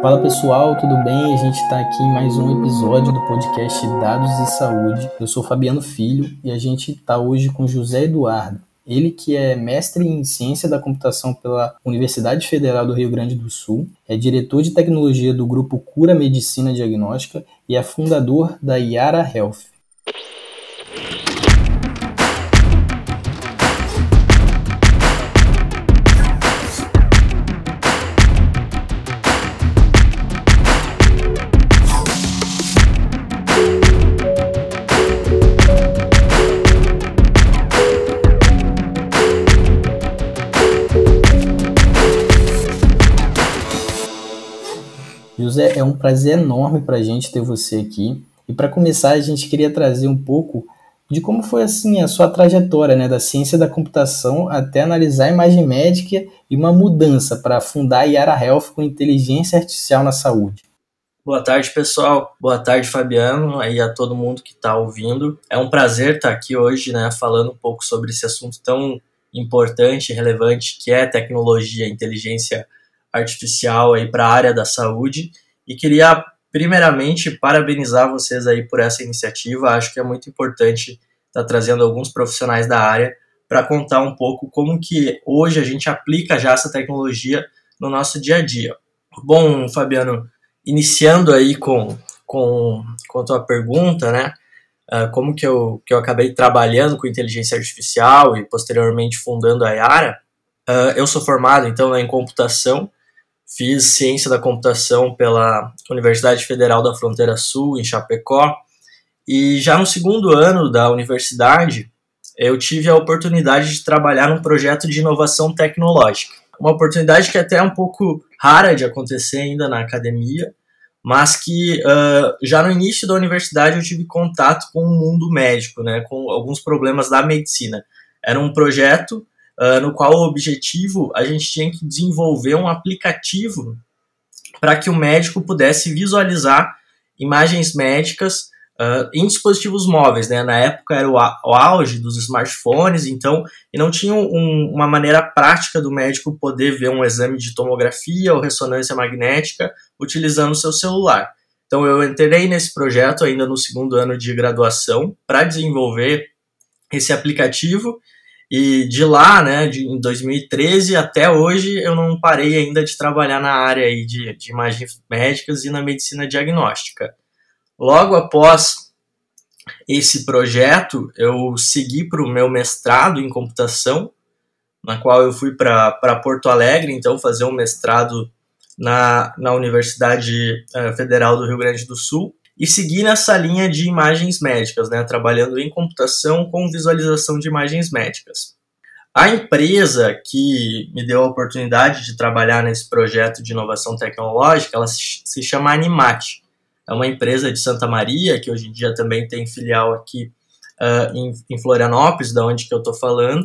Fala pessoal, tudo bem? A gente está aqui em mais um episódio do podcast Dados e Saúde. Eu sou Fabiano Filho e a gente está hoje com José Eduardo. Ele que é mestre em Ciência da Computação pela Universidade Federal do Rio Grande do Sul, é diretor de tecnologia do grupo Cura Medicina Diagnóstica e é fundador da Yara Health. Um prazer enorme para a gente ter você aqui. E para começar, a gente queria trazer um pouco de como foi assim a sua trajetória, né, da ciência da computação até analisar a imagem médica e uma mudança para fundar a Yara Health com inteligência artificial na saúde. Boa tarde, pessoal. Boa tarde, Fabiano, aí a todo mundo que está ouvindo. É um prazer estar aqui hoje, né, falando um pouco sobre esse assunto tão importante e relevante que é tecnologia, inteligência artificial aí para a área da saúde e queria primeiramente parabenizar vocês aí por essa iniciativa. Acho que é muito importante estar tá trazendo alguns profissionais da área para contar um pouco como que hoje a gente aplica já essa tecnologia no nosso dia a dia. Bom, Fabiano, iniciando aí com com, com a tua pergunta, né? Uh, como que eu, que eu acabei trabalhando com inteligência artificial e posteriormente fundando a Yara. Uh, eu sou formado, então, em computação Fiz ciência da computação pela Universidade Federal da Fronteira Sul, em Chapecó. E já no segundo ano da universidade, eu tive a oportunidade de trabalhar num projeto de inovação tecnológica. Uma oportunidade que é até é um pouco rara de acontecer ainda na academia, mas que uh, já no início da universidade eu tive contato com o mundo médico, né, com alguns problemas da medicina. Era um projeto uh, no qual o objetivo a gente tinha que desenvolver um aplicativo para que o médico pudesse visualizar imagens médicas uh, em dispositivos móveis, né? Na época era o, o auge dos smartphones, então e não tinha um, uma maneira prática do médico poder ver um exame de tomografia ou ressonância magnética utilizando o seu celular. Então eu entrei nesse projeto ainda no segundo ano de graduação para desenvolver esse aplicativo e de lá, né, de, em 2013 até hoje, eu não parei ainda de trabalhar na área aí de, de imagens médicas e na medicina diagnóstica. Logo após esse projeto, eu segui para o meu mestrado em computação, na qual eu fui para Porto Alegre, então, fazer um mestrado na, na Universidade eh, Federal do Rio Grande do Sul e seguir nessa linha de imagens médicas, né, trabalhando em computação com visualização de imagens médicas. A empresa que me deu a oportunidade de trabalhar nesse projeto de inovação tecnológica, ela se chama Animat. É uma empresa de Santa Maria, que hoje em dia também tem filial aqui uh, em, Florianópolis, da onde que eu estou falando.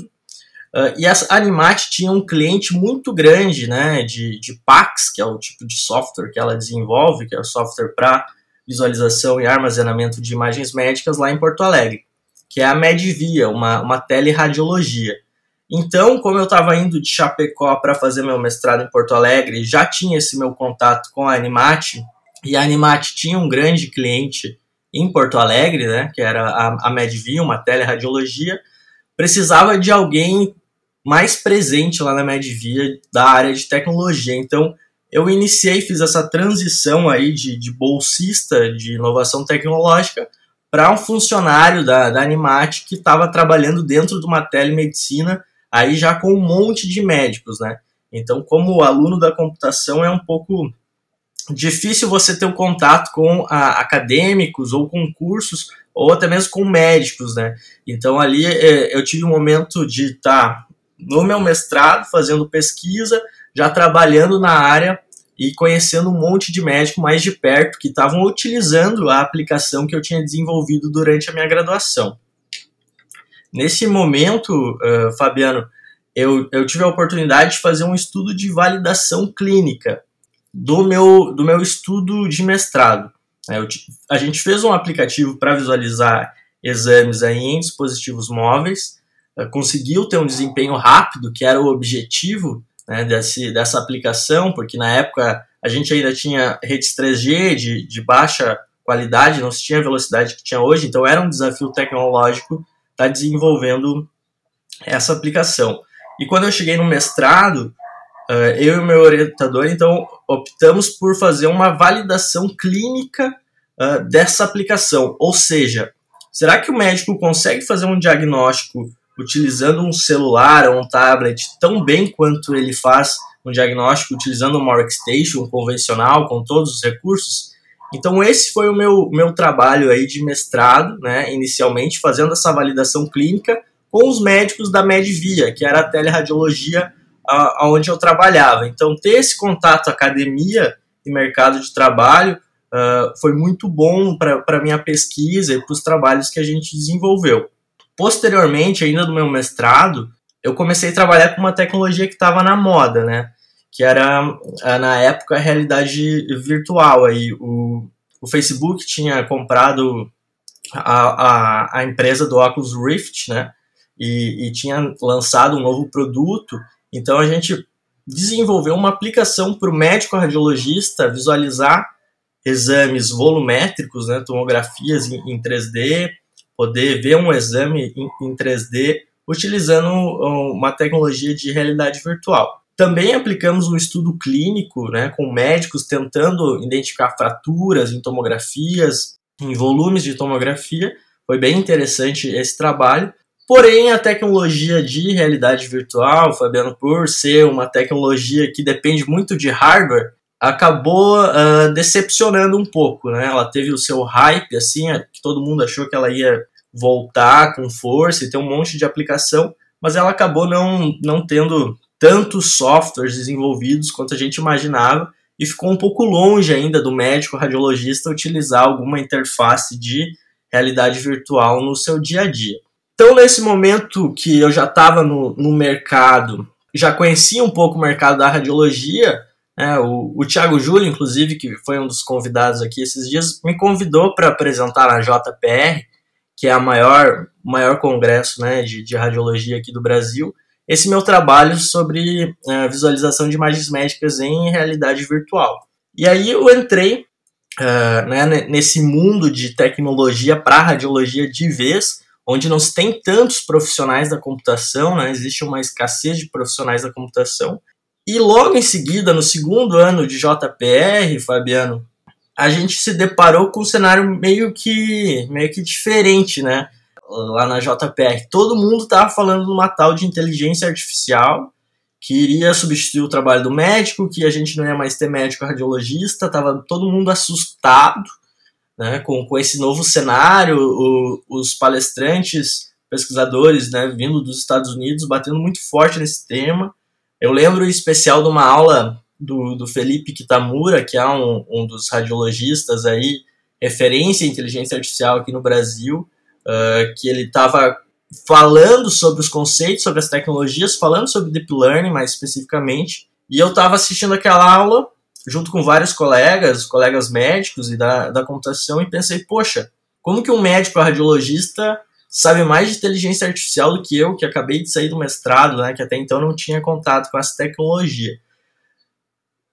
Uh, e a Animat tinha um cliente muito grande né, de, de PACS, que é o tipo de software que ela desenvolve, que é o software para visualização e armazenamento de imagens médicas lá em Porto Alegre, que é a Medvia, uma, uma teleradiologia. Então, como eu estava indo de Chapecó para fazer meu mestrado em Porto Alegre, já tinha esse meu contato com a Animat, e a Animat tinha um grande cliente em Porto Alegre, né, que era a, a Medvia, uma teleradiologia, precisava de alguém mais presente lá na Medvia da área de tecnologia. Então, eu iniciei, fiz essa transição aí de, de bolsista de inovação tecnológica para um funcionário da, da Animat que estava trabalhando dentro de uma telemedicina, aí já com um monte de médicos, né? Então, como aluno da computação, é um pouco difícil você ter o um contato com a, acadêmicos ou com cursos ou até mesmo com médicos, né? Então ali é, eu tive um momento de estar tá no meu mestrado fazendo pesquisa, já trabalhando na área e conhecendo um monte de médico mais de perto que estavam utilizando a aplicação que eu tinha desenvolvido durante a minha graduação. Nesse momento, uh, Fabiano, eu, eu tive a oportunidade de fazer um estudo de validação clínica do meu, do meu estudo de mestrado. Eu, a gente fez um aplicativo para visualizar exames aí em dispositivos móveis, uh, conseguiu ter um desempenho rápido, que era o objetivo né, desse, dessa aplicação, porque na época a gente ainda tinha redes 3G de, de baixa qualidade, não se tinha a velocidade que tinha hoje, então era um desafio tecnológico estar tá desenvolvendo essa aplicação. E quando eu cheguei no mestrado, eh, eu e meu orientador, então, optamos por fazer uma validação clínica eh, dessa aplicação. Ou seja, será que o médico consegue fazer um diagnóstico utilizando um celular ou um tablet tão bem quanto ele faz um diagnóstico utilizando uma workstation convencional com todos os recursos? Então esse foi o meu, meu trabalho aí de mestrado, né, inicialmente fazendo essa validação clínica com os médicos da Medvia, que era a teleradiologia aonde eu trabalhava. Então, ter esse contato academia e mercado de trabalho uh, foi muito bom para a minha pesquisa e para os trabalhos que a gente desenvolveu. Posteriormente, ainda no meu mestrado, eu comecei a trabalhar com uma tecnologia que estava na moda, né? Que era, uh, na época, a realidade virtual. Aí, o, o Facebook tinha comprado a, a, a empresa do Oculus Rift, né? E, e tinha lançado um novo produto então a gente desenvolveu uma aplicação para o médico radiologista visualizar exames volumétricos, né, tomografias em, em 3D, poder ver um exame em, em 3D utilizando uma tecnologia de realidade virtual. Também aplicamos um estudo clínico né, com médicos tentando identificar fraturas em tomografias, em volumes de tomografia. Foi bem interessante esse trabalho. Porém, a tecnologia de realidade virtual, Fabiano, por ser uma tecnologia que depende muito de hardware, acabou uh, decepcionando um pouco, né? Ela teve o seu hype, assim, que todo mundo achou que ela ia voltar com força e ter um monte de aplicação, mas ela acabou não, não tendo tantos softwares desenvolvidos quanto a gente imaginava e ficou um pouco longe ainda do médico radiologista utilizar alguma interface de realidade virtual no seu dia a dia. Então, nesse momento que eu já estava no, no mercado, já conhecia um pouco o mercado da radiologia, né, o, o Thiago Júlio, inclusive, que foi um dos convidados aqui esses dias, me convidou para apresentar na JPR, que é a maior, maior congresso né, de, de radiologia aqui do Brasil, esse meu trabalho sobre uh, visualização de imagens médicas em realidade virtual. E aí eu entrei uh, né, nesse mundo de tecnologia para radiologia de vez, onde não se tem tantos profissionais da computação, né? existe uma escassez de profissionais da computação. E logo em seguida, no segundo ano de JPR, Fabiano, a gente se deparou com um cenário meio que, meio que diferente, né? Lá na JPR. Todo mundo estava falando de uma tal de inteligência artificial que iria substituir o trabalho do médico, que a gente não ia mais ter médico radiologista, estava todo mundo assustado né, com, com esse novo cenário, o, os palestrantes, pesquisadores, né, vindo dos Estados Unidos, batendo muito forte nesse tema. Eu lembro em especial de uma aula do, do Felipe Kitamura, que é um, um dos radiologistas aí, referência em inteligência artificial aqui no Brasil, uh, que ele estava falando sobre os conceitos, sobre as tecnologias, falando sobre deep learning mais especificamente, e eu estava assistindo aquela aula junto com vários colegas, colegas médicos e da, da computação, e pensei, poxa, como que um médico radiologista sabe mais de inteligência artificial do que eu, que acabei de sair do mestrado, né, que até então não tinha contato com essa tecnologia.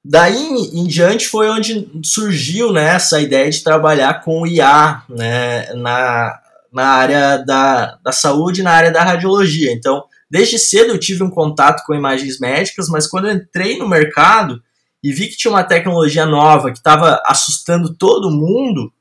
Daí em, diante foi onde surgiu né, essa ideia de trabalhar com IA né, na, na área da, da saúde na área da radiologia. Então, desde cedo eu tive um contato com imagens médicas, mas quando eu entrei no mercado, e vi que tinha uma tecnologia nova que estava assustando todo mundo,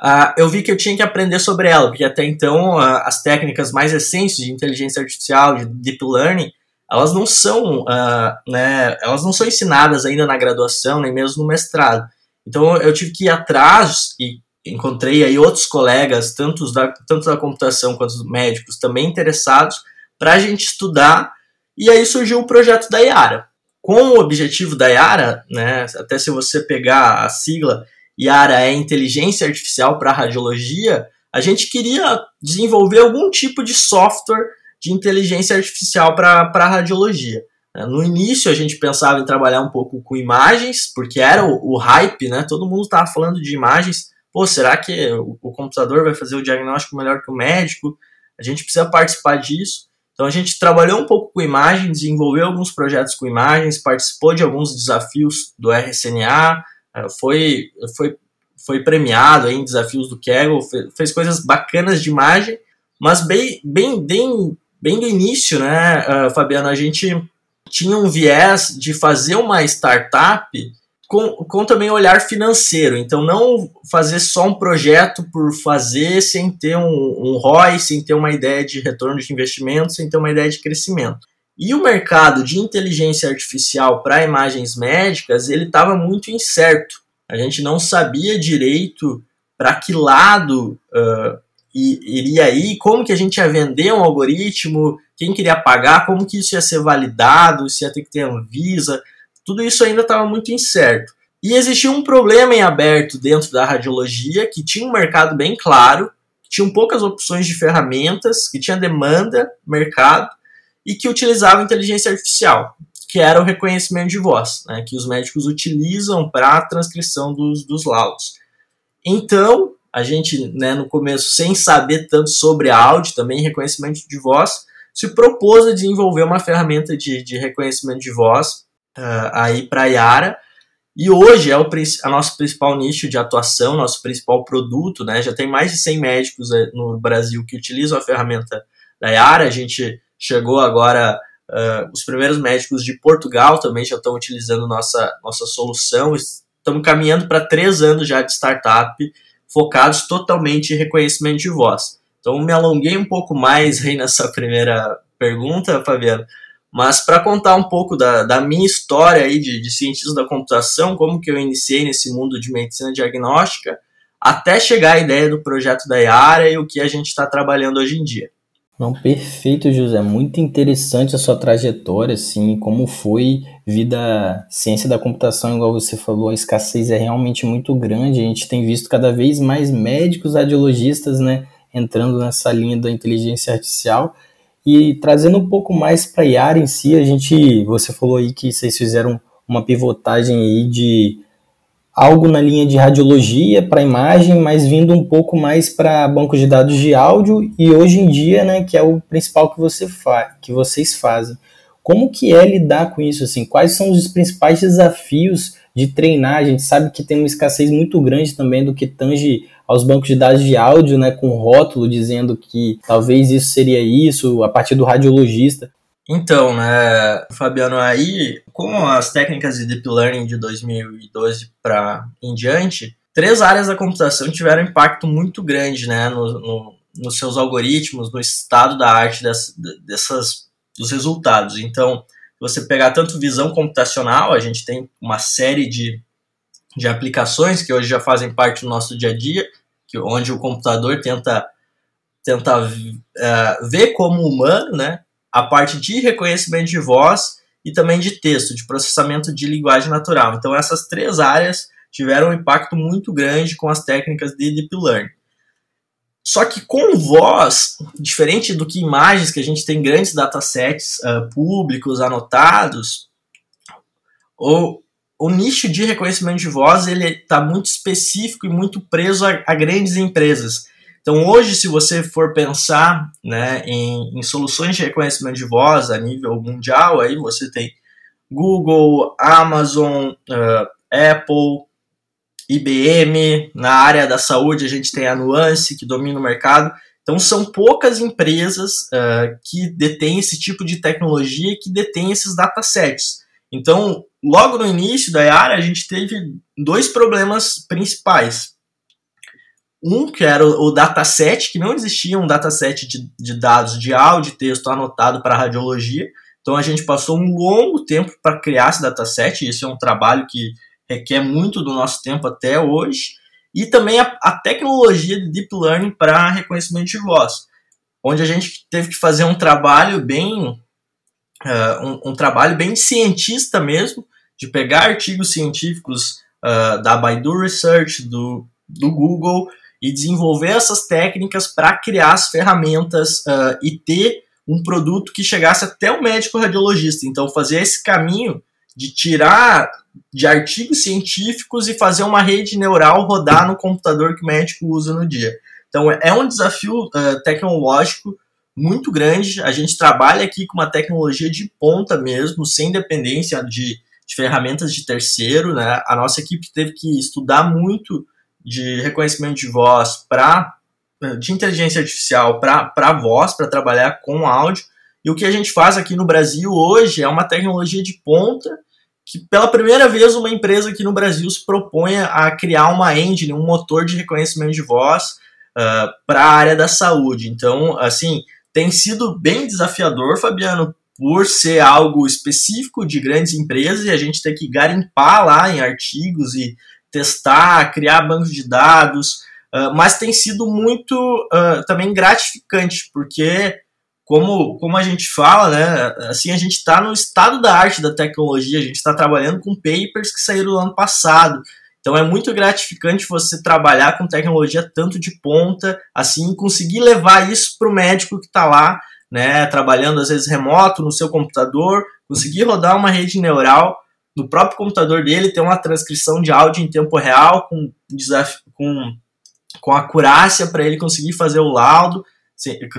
uh, eu vi que eu tinha que aprender sobre ela, porque até então uh, as técnicas mais recentes de inteligência artificial, de deep learning, elas não são, uh, né, elas não são ensinadas ainda na graduação, nem mesmo no mestrado. Então eu tive que ir atrás e encontrei aí outros colegas, tanto da, tanto da computação quanto dos médicos, também interessados, para a gente estudar, e aí surgiu o projeto da Yara com o objetivo da Yara, né, até se você pegar a sigla, Yara é inteligência artificial para radiologia, a gente queria desenvolver algum tipo de software de inteligência artificial para radiologia. No início a gente pensava em trabalhar um pouco com imagens, porque era o, o hype, né? Todo mundo estava falando de imagens. Pô, será que o, o computador vai fazer o diagnóstico melhor que o médico? A gente precisa participar disso. Então a gente trabalhou um pouco com imagem, desenvolveu alguns projetos com imagens, participou de alguns desafios do RSNA, eh, foi, foi, foi premiado em desafios do Kaggle, fez coisas bacanas de imagem, mas bem, bem, bem, bem do início, né, uh, Fabiano, a gente tinha um viés de fazer uma startup com, com também olhar financeiro. Então, não fazer só um projeto por fazer sem ter um, um ROI, sem ter uma ideia de retorno de investimento, sem ter uma ideia de crescimento. E o mercado de inteligência artificial para imagens médicas, ele estava muito incerto. A gente não sabia direito para que lado uh, iria ir, como que a gente ia vender um algoritmo, quem queria pagar, como que isso ia ser validado, se ia ter que ter Anvisa, tudo isso ainda estava muito incerto. E existia um problema em aberto dentro da radiologia, que tinha um mercado bem claro, que tinham poucas opções de ferramentas, que tinha demanda, mercado, e que utilizava inteligência artificial, que era o reconhecimento de voz, né, que os médicos utilizam para a transcrição dos, dos laudos. Então, a gente, né, no começo, sem saber tanto sobre áudio, também reconhecimento de voz, se propôs a desenvolver uma ferramenta de, de reconhecimento de voz uh, aí para a Yara. E hoje é o a nosso principal nicho de atuação, nosso principal produto, né? Já tem mais de 100 médicos eh, no Brasil que utilizam a ferramenta da Yara. A gente chegou agora, uh, os primeiros médicos de Portugal também já estão utilizando nossa, nossa solução. Estamos caminhando para três anos já de startup, focados totalmente em reconhecimento de voz. Então, me alonguei um pouco mais aí nessa primeira pergunta, Fabiano, mas para contar um pouco da, da minha história aí de, de cientista da computação, como que eu iniciei nesse mundo de medicina diagnóstica, até chegar à ideia do projeto da Yara e o que a gente está trabalhando hoje em dia. Não, perfeito, José. Muito interessante a sua trajetória, assim, como foi vida ciência da computação, igual você falou, a escassez é realmente muito grande. A gente tem visto cada vez mais médicos radiologistas, né, entrando nessa linha da inteligência artificial. E trazendo um pouco mais para a IAR em si, a gente, você falou aí que vocês fizeram uma pivotagem aí de algo na linha de radiologia para imagem, mas vindo um pouco mais para banco de dados de áudio e hoje em dia, né, que é o principal que você fa que vocês fazem. Como que é lidar com isso assim? Quais são os principais desafios de treinar? A gente sabe que tem uma escassez muito grande também do que tange aos bancos de dados de áudio, né, com rótulo dizendo que talvez isso seria isso, a partir do radiologista. Então, né, Fabiano, aí, com as técnicas de Deep Learning de 2012 para em diante, três áreas da computação tiveram impacto muito grande, né, no, no, nos seus algoritmos, no estado da arte dessas, dessas, dos resultados. Então, você pegar tanto visão computacional, a gente tem uma série de de aplicações que hoje já fazem parte do nosso dia a dia, que, onde o computador tenta, tenta uh, ver como humano né, a parte de reconhecimento de voz e também de texto, de processamento de linguagem natural. Então, essas três áreas tiveram um impacto muito grande com as técnicas de Deep Learning. Só que com voz, diferente do que imagens, que a gente tem grandes datasets uh, públicos, anotados, ou o nicho de reconhecimento de voz ele está muito específico e muito preso a, a, grandes empresas. Então hoje, se você for pensar né, em, em, soluções de reconhecimento de voz a nível mundial, aí você tem Google, Amazon, uh, Apple, IBM. Na área da saúde a gente tem a Nuance que domina o mercado. Então são poucas empresas uh, que detêm esse tipo de tecnologia e que detêm esses datasets. Então, logo no início da Yara, a gente teve dois problemas principais. Um, que era o, o dataset, que não existia um dataset de, de dados de áudio e texto anotado para radiologia. Então, a gente passou um longo tempo para criar esse dataset, e esse é um trabalho que requer muito do nosso tempo até hoje. E também a, a tecnologia de Deep Learning para reconhecimento de voz, onde a gente teve que fazer um trabalho bem uh, um, um, trabalho bem cientista mesmo, de pegar artigos científicos uh, da Baidu Research, do, do Google, e desenvolver essas técnicas para criar as ferramentas uh, e ter um produto que chegasse até o médico radiologista. Então, fazer esse caminho de tirar de artigos científicos e fazer uma rede neural rodar no computador que o médico usa no dia. Então, é um desafio uh, tecnológico muito grande. A gente trabalha aqui com uma tecnologia de ponta mesmo, sem dependência de, de ferramentas de terceiro. Né? A nossa equipe teve que estudar muito de reconhecimento de voz para de inteligência artificial para voz, para trabalhar com áudio. E o que a gente faz aqui no Brasil hoje é uma tecnologia de ponta que pela primeira vez uma empresa aqui no Brasil se propõe a criar uma engine, um motor de reconhecimento de voz uh, ah, para a área da saúde. Então, assim, tem sido bem desafiador, Fabiano, por ser algo específico de grandes empresas e a gente ter que garimpar lá em artigos e testar, criar bancos de dados, uh, mas tem sido muito uh, também gratificante, porque como, como a gente fala, né, assim, a gente está no estado da arte da tecnologia, a gente está trabalhando com papers que saíram no ano passado. Então é muito gratificante você trabalhar com tecnologia tanto de ponta, assim, conseguir levar isso para o médico que está lá, né, trabalhando às vezes remoto no seu computador, conseguir rodar uma rede neural no próprio computador dele, ter uma transcrição de áudio em tempo real com, com, com acurácia para ele conseguir fazer o laudo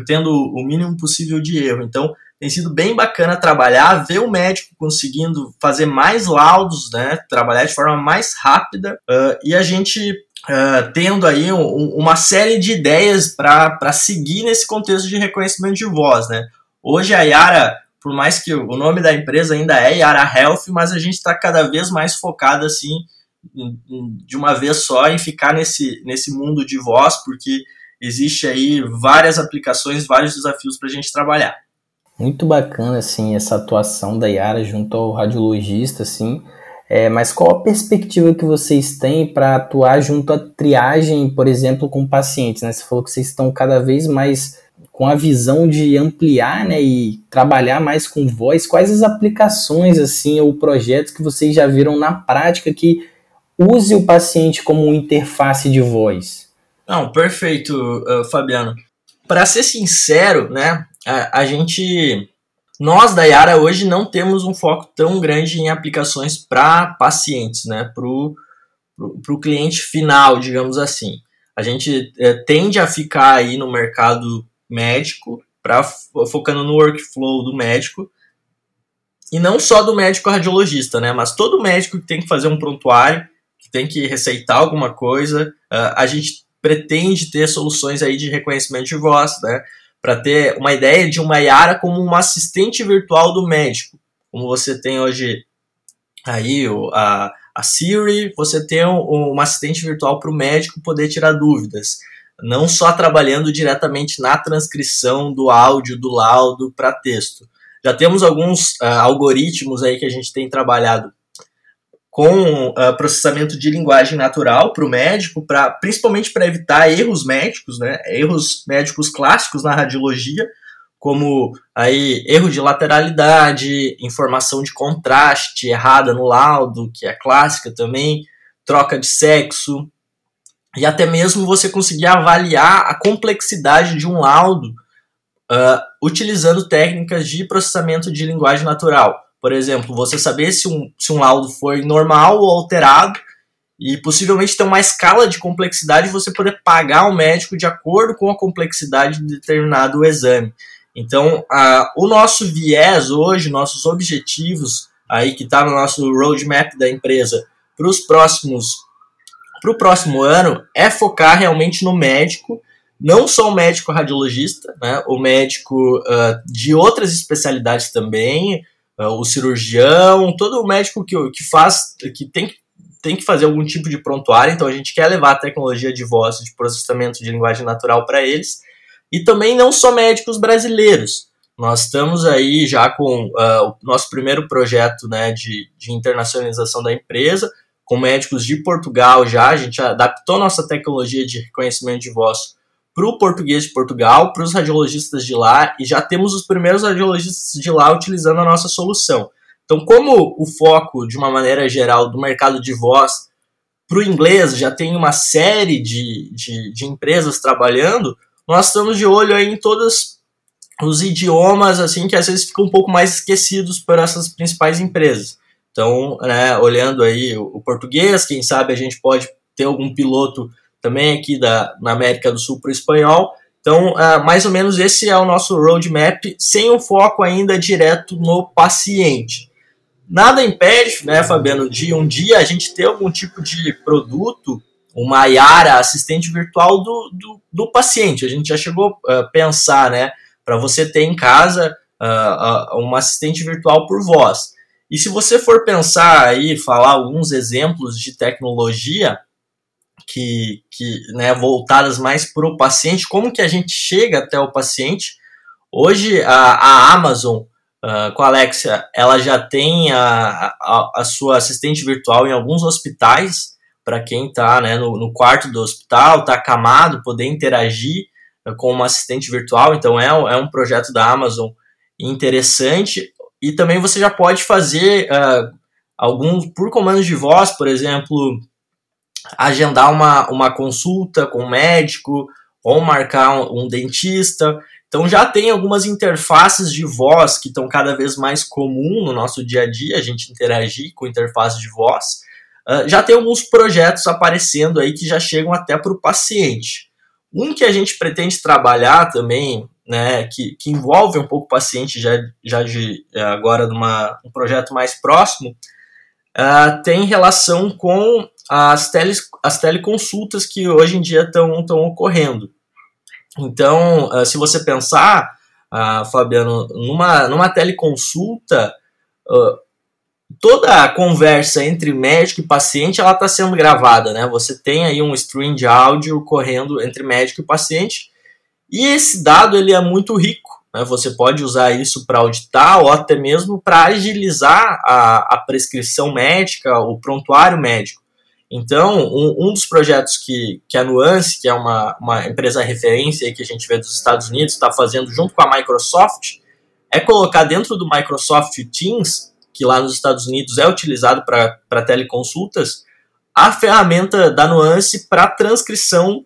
tendo o mínimo possível de erro. Então, tem sido bem bacana trabalhar, ver o médico conseguindo fazer mais laudos, né, trabalhar de forma mais rápida uh, e a gente uh, tendo aí um, uma série de ideias para seguir nesse contexto de reconhecimento de voz. Né. Hoje a Yara, por mais que o nome da empresa ainda é Yara Health, mas a gente está cada vez mais focado assim de uma vez só em ficar nesse, nesse mundo de voz, porque existe aí várias aplicações, vários desafios para a gente trabalhar. Muito bacana, assim, essa atuação da Yara junto ao radiologista, assim. É, mas qual a perspectiva que vocês têm para atuar junto à triagem, por exemplo, com pacientes? Né? Você falou que vocês estão cada vez mais com a visão de ampliar né, e trabalhar mais com voz. Quais as aplicações assim ou projetos que vocês já viram na prática que use o paciente como interface de voz? Não, perfeito, uh, Fabiano. Para ser sincero, né, a, a, gente, nós da Yara hoje não temos um foco tão grande em aplicações para pacientes, né, para o cliente final, digamos assim. A gente é, tende a ficar aí no mercado médico, pra, focando no workflow do médico, e não só do médico radiologista, né, mas todo médico que tem que fazer um prontuário, que tem que receitar alguma coisa, uh, a gente pretende ter soluções aí de reconhecimento de voz, né? Para ter uma ideia de uma Yara como uma assistente virtual do médico. Como você tem hoje aí a, a Siri, você tem um, uma assistente virtual para o médico poder tirar dúvidas. Não só trabalhando diretamente na transcrição do áudio, do laudo para texto. Já temos alguns uh, algoritmos aí que a gente tem trabalhado com uh, processamento de linguagem natural para o médico, pra, principalmente para evitar erros médicos, né, erros médicos clássicos na radiologia, como aí erro de lateralidade, informação de contraste errada no laudo, que é clássica também, troca de sexo, e até mesmo você conseguir avaliar a complexidade de um laudo uh, utilizando técnicas de processamento de linguagem natural. Por exemplo, você saber se um, se um laudo foi normal ou alterado e possivelmente ter uma escala de complexidade você poder pagar o médico de acordo com a complexidade de determinado exame. Então, a, o nosso viés hoje, nossos objetivos aí que está no nosso roadmap da empresa para os próximos para o próximo ano é focar realmente no médico, não só o médico radiologista, né, o médico uh, de outras especialidades também, uh, o cirurgião, todo o médico que, que faz, que tem, tem que fazer algum tipo de prontuário, então a gente quer levar a tecnologia de voz, de processamento de linguagem natural para eles, e também não só médicos brasileiros. Nós estamos aí já com uh, o nosso primeiro projeto né, de, de internacionalização da empresa, com médicos de Portugal já, a gente adaptou nossa tecnologia de reconhecimento de voz para o português de Portugal, para os radiologistas de lá, e já temos os primeiros radiologistas de lá utilizando a nossa solução. Então, como o foco, de uma maneira geral, do mercado de voz para o inglês já tem uma série de, de, de, empresas trabalhando, nós estamos de olho aí em todos os idiomas, assim, que às vezes ficam um pouco mais esquecidos por essas principais empresas. Então, né, olhando aí o, português, quem sabe a gente pode ter algum piloto também aqui da, na América do Sul para o espanhol. Então, uh, mais ou menos esse é o nosso roadmap, sem o foco ainda direto no paciente. Nada impede, né, Fabiano, de um dia a gente ter algum tipo de produto, uma Yara assistente virtual do, do, do paciente. A gente já chegou a uh, pensar, né, para você ter em casa uh, uma assistente virtual por voz. E se você for pensar aí, falar alguns exemplos de tecnologia, que, que né, voltadas mais para o paciente, como que a gente chega até o paciente. Hoje a, a Amazon uh, com a Alexa, ela já tem a, a, a, sua assistente virtual em alguns hospitais, para quem está né, no, no, quarto do hospital, está acamado, poder interagir uh, com uma assistente virtual, então é, é um projeto da Amazon interessante, e também você já pode fazer uh, alguns, por comandos de voz, por exemplo, agendar uma, uma consulta com um médico ou marcar um, um dentista. Então já tem algumas interfaces de voz que estão cada vez mais comum no nosso dia a dia, a gente interagir com interface de voz. Uh, já tem alguns projetos aparecendo aí que já chegam até para o paciente. Um que a gente pretende trabalhar também, né, que, que envolve um pouco o paciente já, já de, agora numa um projeto mais próximo, uh, tem relação com as, teles, as teleconsultas que hoje em dia estão ocorrendo. Então, uh, se você pensar, uh, Fabiano, numa, numa teleconsulta, toda a conversa entre médico e paciente ela está sendo gravada, né? Você tem aí um stream de áudio correndo entre médico e paciente e esse dado ele é muito rico. Né? Você pode usar isso para auditar ou até mesmo para agilizar a, a prescrição médica, o prontuário médico. Então, um, um, dos projetos que, que a Nuance, que é uma, uma empresa referência que a gente vê dos Estados Unidos, está fazendo junto com a Microsoft, é colocar dentro do Microsoft Teams, que lá nos Estados Unidos é utilizado para teleconsultas, a ferramenta da Nuance para transcrição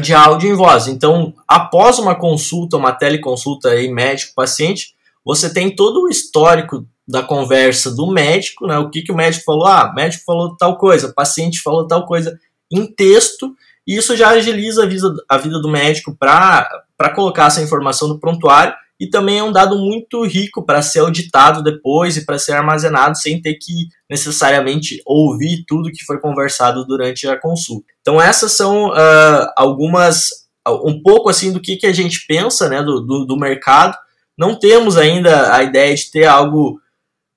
de áudio em voz. Então, após uma consulta, uma teleconsulta aí médico-paciente, você tem todo o histórico da conversa do médico, né? O que, que o médico falou? Ah, médico falou tal coisa, paciente falou tal coisa em texto, e isso já agiliza a vida, a vida do médico para colocar essa informação no prontuário e também é um dado muito rico para ser auditado depois e para ser armazenado sem ter que necessariamente ouvir tudo que foi conversado durante a consulta. Então essas são uh, algumas um pouco assim do que, que a gente pensa né, do, do, do mercado. Não temos ainda a ideia de ter algo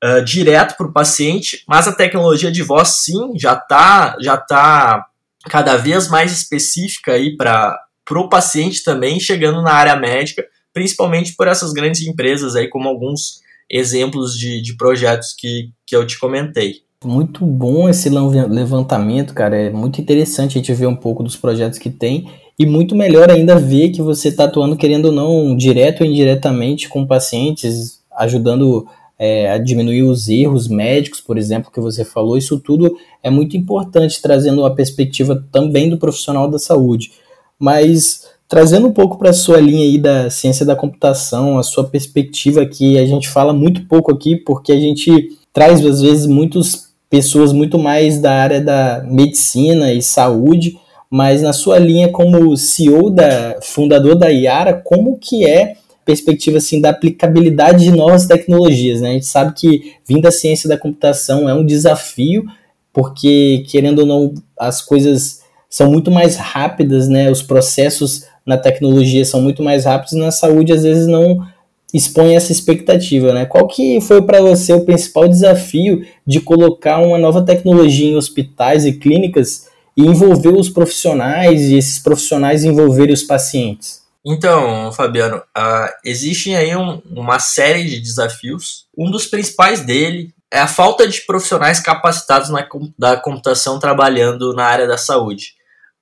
uh, direto para o paciente, mas a tecnologia de voz sim já está já tá cada vez mais específica para o paciente também, chegando na área médica, principalmente por essas grandes empresas aí, como alguns exemplos de, de projetos que, que eu te comentei. Muito bom esse levantamento, cara. É muito interessante a gente ver um pouco dos projetos que tem e muito melhor ainda ver que você está atuando, querendo ou não, direto ou indiretamente com pacientes, ajudando é, a diminuir os erros médicos, por exemplo, que você falou, isso tudo é muito importante, trazendo uma perspectiva também do profissional da saúde. Mas trazendo um pouco para a sua linha aí da ciência da computação, a sua perspectiva que a gente fala muito pouco aqui, porque a gente traz às vezes muitas pessoas muito mais da área da medicina e saúde, mas na sua linha como CEO da fundador da Iara, como que é perspectiva assim da aplicabilidade de novas tecnologias, né? A gente sabe que vindo da ciência da computação é um desafio, porque querendo ou não as coisas são muito mais rápidas, né? Os processos na tecnologia são muito mais rápidos na saúde às vezes não expõe essa expectativa, né? Qual que foi para você o principal desafio de colocar uma nova tecnologia em hospitais e clínicas e envolver os profissionais e esses profissionais envolverem os pacientes? Então, Fabiano, uh, existem aí um, uma série de desafios. Um dos principais dele é a falta de profissionais capacitados na da computação trabalhando na área da saúde.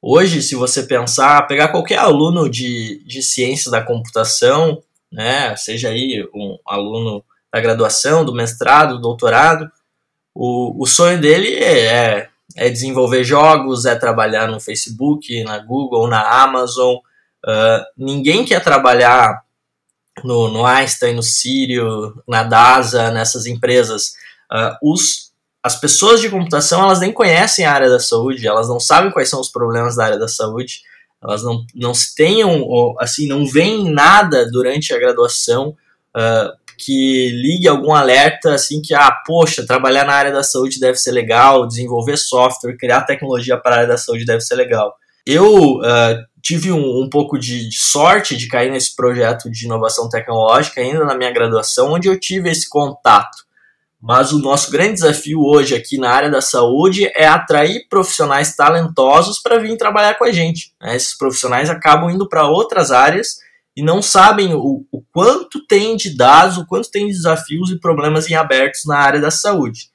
Hoje, se você pensar, pegar qualquer aluno de, de ciência da computação, né, seja aí um aluno da graduação, do mestrado, do doutorado, o, o sonho dele é, é desenvolver jogos, é trabalhar no Facebook, na Google, na Amazon, Uh, ninguém quer trabalhar no, no, Einstein, no Sírio, na DASA, nessas empresas. Uh, os, as pessoas de computação elas nem conhecem a área da saúde, elas não sabem quais são os problemas da área da saúde, elas não, não se tenham, assim, não veem nada durante a graduação uh, que ligue algum alerta, assim, que, ah, poxa, trabalhar na área da saúde deve ser legal, desenvolver software, criar tecnologia para a área da saúde deve ser legal. Eu uh, tive um, um pouco de, de, sorte de cair nesse projeto de inovação tecnológica ainda na minha graduação, onde eu tive esse contato. Mas o nosso grande desafio hoje aqui na área da saúde é atrair profissionais talentosos para vir trabalhar com a gente. Né? Esses profissionais acabam indo para outras áreas e não sabem o, o, quanto tem de dados, o quanto tem de desafios e problemas em abertos na área da saúde.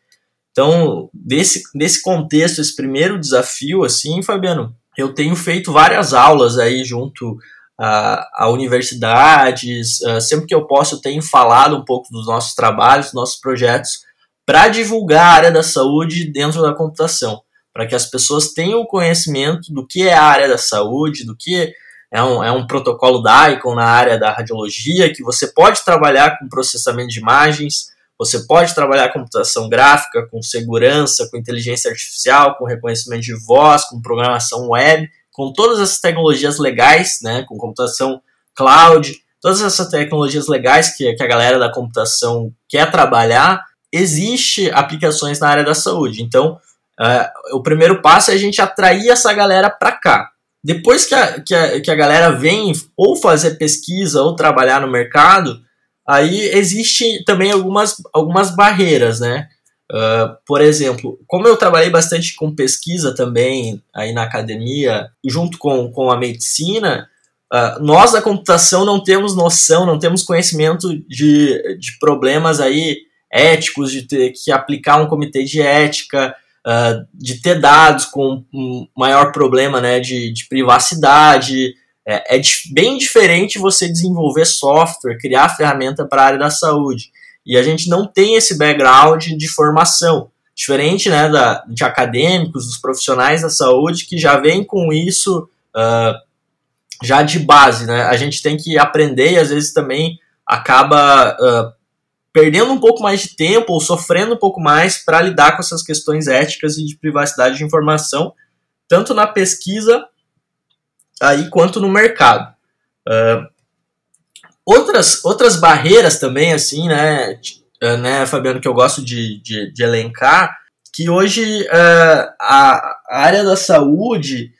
Então, desse, desse contexto, esse primeiro desafio, assim, Fabiano, eu tenho feito várias aulas aí junto a, universidades, uh, sempre que eu posso eu tenho falado um pouco dos nossos trabalhos, dos nossos projetos, para divulgar a área da saúde dentro da computação, para que as pessoas tenham conhecimento do que é a área da saúde, do que é um, é um protocolo DICOM na área da radiologia, que você pode trabalhar com processamento de imagens, você pode trabalhar computação gráfica, com segurança, com inteligência artificial, com reconhecimento de voz, com programação web, com todas essas tecnologias legais, né, com computação cloud, todas essas tecnologias legais que, que a galera da computação quer trabalhar, existe aplicações na área da saúde. Então, uh, o primeiro passo é a gente atrair essa galera para cá. Depois que a, que, a, que a galera vem ou fazer pesquisa ou trabalhar no mercado, Aí existe também algumas, algumas barreiras, né? Uh, por exemplo, como eu trabalhei bastante com pesquisa também aí na academia, junto com, com a medicina, uh, nós da computação não temos noção, não temos conhecimento de, de problemas aí éticos, de ter que aplicar um comitê de ética, uh, de ter dados com um maior problema né, de, de privacidade, é, é bem diferente você desenvolver software, criar ferramenta para a área da saúde. E a gente não tem esse background de formação. Diferente né, da, de acadêmicos, dos profissionais da saúde, que já vem com isso uh, já de base. Né? A gente tem que aprender e às vezes também acaba uh, perdendo um pouco mais de tempo ou sofrendo um pouco mais para lidar com essas questões éticas e de privacidade de informação, tanto na pesquisa aí quanto no mercado. Uh, outras, outras barreiras também, assim, né, uh, né, Fabiano, que eu gosto de, de, de elencar, que hoje uh, a, a área da saúde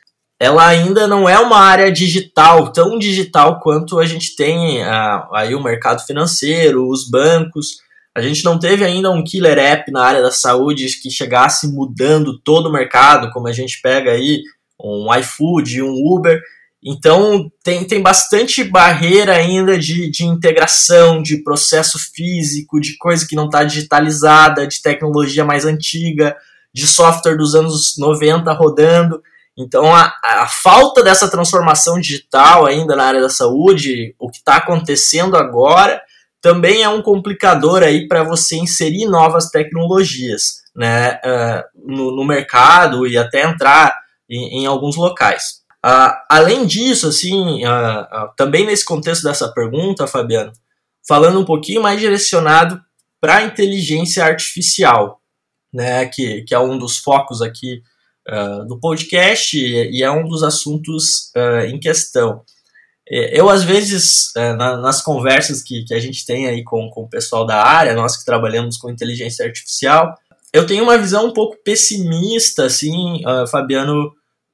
ela ainda não é uma área digital, tão digital quanto a gente tem uh, aí o mercado financeiro, os bancos. A gente não teve ainda um killer app na área da saúde que chegasse mudando todo o mercado, como a gente pega aí um iFood, um Uber. Então tem, tem bastante barreira ainda de, de integração, de processo físico, de coisa que não está digitalizada, de tecnologia mais antiga, de software dos anos 90 rodando. Então a, a falta dessa transformação digital ainda na área da saúde, o que está acontecendo agora, também é um complicador aí para você inserir novas tecnologias né, uh, no, no mercado e até entrar em, em alguns locais. Uh, além disso, assim, uh, uh, também nesse contexto dessa pergunta, Fabiano, falando um pouquinho mais direcionado para a inteligência artificial, né, que, que é um dos focos aqui do podcast e, e, é um dos assuntos em questão. Eu, às vezes, na, nas conversas que, que a gente tem aí com, com o pessoal da área, nós que trabalhamos com inteligência artificial, eu tenho uma visão um pouco pessimista, assim, Fabiano,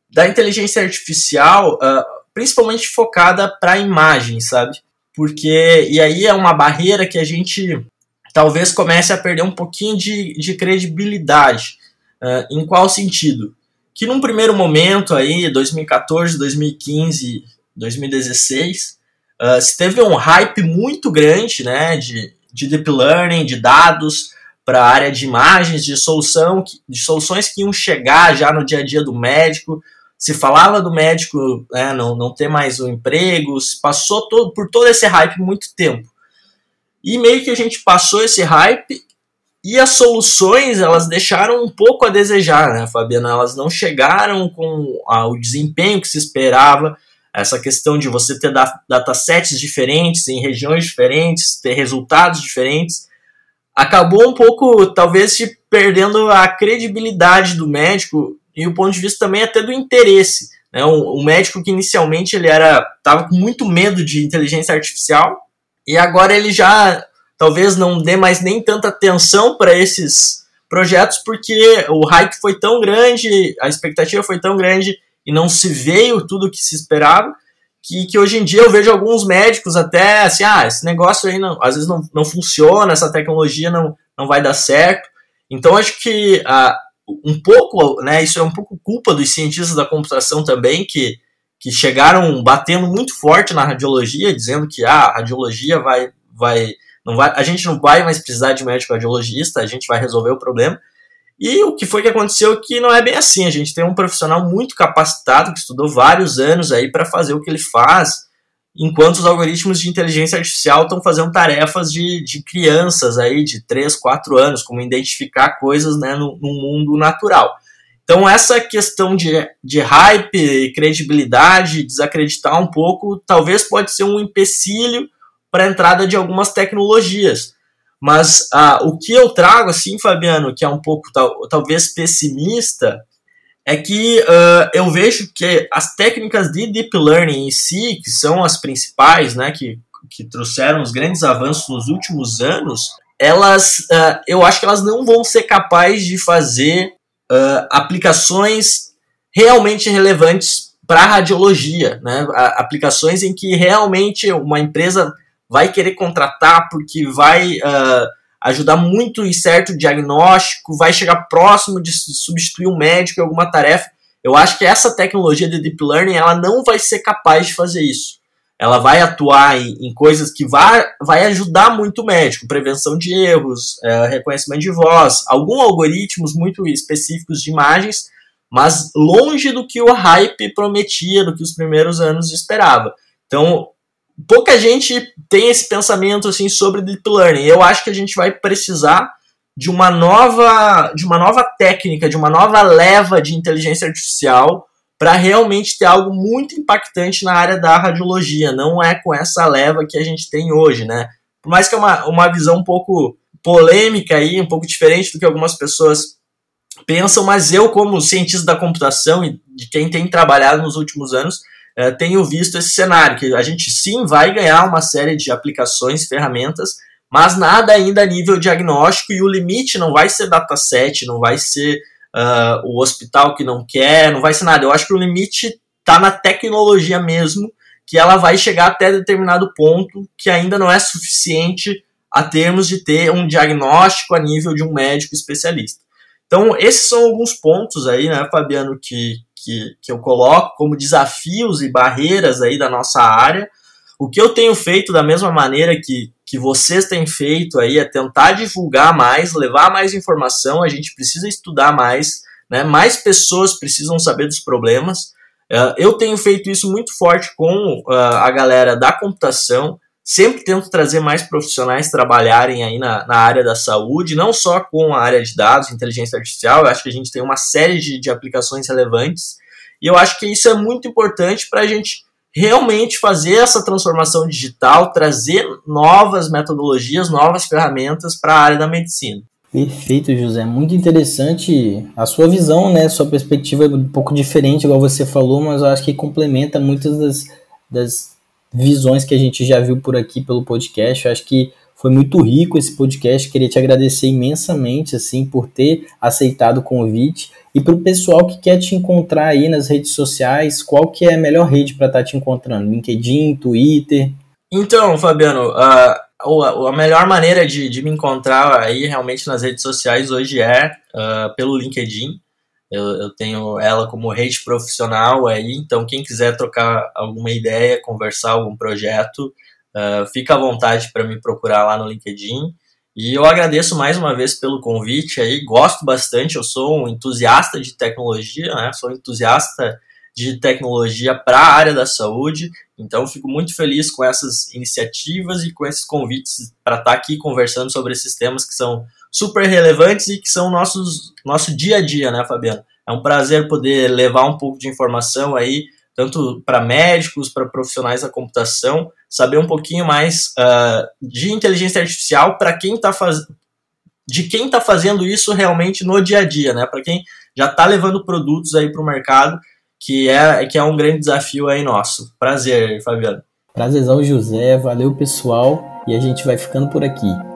da inteligência artificial, uh, principalmente focada para imagem, sabe? Porque, e aí é uma barreira que a gente talvez comece a perder um pouquinho de, de credibilidade. Uh, em qual sentido? Que num primeiro momento aí, 2014, 2015, 2016, uh, se teve um hype muito grande, né, de, de deep learning, de dados para a área de imagens, de solução, de soluções que iam chegar já no dia a dia do médico, se falava do médico né, não, não ter mais o emprego, passou todo, por todo esse hype muito tempo. E meio que a gente passou esse hype e as soluções elas deixaram um pouco a desejar, né, Fabiana? Elas não chegaram com o desempenho que se esperava. Essa questão de você ter datasets diferentes em regiões diferentes, ter resultados diferentes, acabou um pouco, talvez, perdendo a credibilidade do médico e o ponto de vista também até do interesse Né? Um, um médico que inicialmente ele era estava com muito medo de inteligência artificial e agora ele já talvez não dê mais nem tanta atenção para esses projetos porque o hype foi tão grande, a expectativa foi tão grande e não se veio tudo o que se esperava que, que hoje em dia eu vejo alguns médicos até assim, ah, esse negócio aí não, às vezes não, não funciona, essa tecnologia não, não vai dar certo. Então acho que um pouco, né, isso é um pouco culpa dos cientistas da computação também, que, que chegaram batendo muito forte na radiologia, dizendo que ah, a radiologia vai, vai, não vai, a gente não vai mais precisar de médico radiologista, a gente vai resolver o problema. E o que foi que aconteceu que não é bem assim. A gente tem um profissional muito capacitado que estudou vários anos aí para fazer o que ele faz, enquanto os algoritmos de inteligência artificial estão fazendo tarefas de, de crianças aí de 3, 4 anos, como identificar coisas né, no, no mundo natural. Então essa questão de, de hype, credibilidade, desacreditar um pouco, talvez pode ser um empecilho para a entrada de algumas tecnologias. Mas ah, o que eu trago, assim, Fabiano, que é um pouco tal, talvez pessimista, é que uh, eu vejo que as técnicas de deep learning em si, que são as principais, né, que, que trouxeram os grandes avanços nos últimos anos, elas, uh, eu acho que elas não vão ser capazes de fazer uh, aplicações realmente relevantes para radiologia, né, aplicações em que realmente uma empresa vai querer contratar porque vai uh, ajudar muito em certo diagnóstico, vai chegar próximo de substituir um médico em alguma tarefa. Eu acho que essa tecnologia de deep learning ela não vai ser capaz de fazer isso. Ela vai atuar em, em coisas que vai, vai ajudar muito o médico, prevenção de erros, é, reconhecimento de voz, alguns algoritmos muito específicos de imagens, mas longe do que o hype prometia, do que os primeiros anos esperava. Então, pouca gente tem esse pensamento assim sobre deep learning. Eu acho que a gente vai precisar de uma nova, de uma nova técnica, de uma nova leva de inteligência artificial para realmente ter algo muito impactante na área da radiologia. Não é com essa leva que a gente tem hoje, né? Por mais que é uma, uma visão um pouco polêmica aí, um pouco diferente do que algumas pessoas pensam, mas eu, como cientista da computação e de quem tem trabalhado nos últimos anos, é, tenho visto esse cenário, que a gente sim vai ganhar uma série de aplicações, ferramentas, mas nada ainda a nível diagnóstico e o limite não vai ser dataset, não vai ser uh, o hospital que não quer, não vai ser nada. Eu acho que o limite está na tecnologia mesmo, que ela vai chegar até determinado ponto que ainda não é suficiente a termos de ter um diagnóstico a nível de um médico especialista. Então, esses são alguns pontos aí, né, Fabiano, que, que, que eu coloco como desafios e barreiras aí da nossa área. O que eu tenho feito da mesma maneira que, que vocês têm feito aí é tentar divulgar mais, levar mais informação, a gente precisa estudar mais, né? mais pessoas precisam saber dos problemas. Uh, eu tenho feito isso muito forte com uh, a galera da computação, sempre tento trazer mais profissionais trabalharem aí na, na área da saúde, não só com a área de dados, inteligência artificial, eu acho que a gente tem uma série de, de aplicações relevantes, e eu acho que isso é muito importante para a gente realmente fazer essa transformação digital, trazer novas metodologias, novas ferramentas para a área da medicina. Perfeito, José. Muito interessante a sua visão, né? Sua perspectiva é um pouco diferente, igual você falou, mas eu acho que complementa muitas das, das visões que a gente já viu por aqui pelo podcast. Eu acho que foi muito rico esse podcast. Queria te agradecer imensamente assim por ter aceitado o convite e para o pessoal que quer te encontrar aí nas redes sociais, qual que é a melhor rede para estar tá te encontrando? LinkedIn, Twitter? Então, Fabiano, a, melhor maneira de, de me encontrar aí realmente nas redes sociais hoje é uh, pelo LinkedIn. Eu, eu tenho ela como rede profissional aí, então quem quiser trocar alguma ideia, conversar algum projeto, uh, fica à vontade para me procurar lá no LinkedIn. E eu agradeço mais uma vez pelo convite aí, gosto bastante, eu sou um entusiasta de tecnologia, né? Sou entusiasta de tecnologia para a área da saúde, então fico muito feliz com essas iniciativas e com esses convites para estar tá aqui conversando sobre esses temas que são super relevantes e que são nossos nosso dia a dia, né, Fabiano? É um prazer poder levar um pouco de informação aí, tanto para médicos, para profissionais da computação, saber um pouquinho mais uh, de inteligência artificial para quem está fazendo de quem está fazendo isso realmente no dia a dia, né? Para quem já está levando produtos aí para o mercado que é, que é um grande desafio aí nosso. Prazer, Fabiano. Prazerzão, José. Valeu, pessoal. E a gente vai ficando por aqui.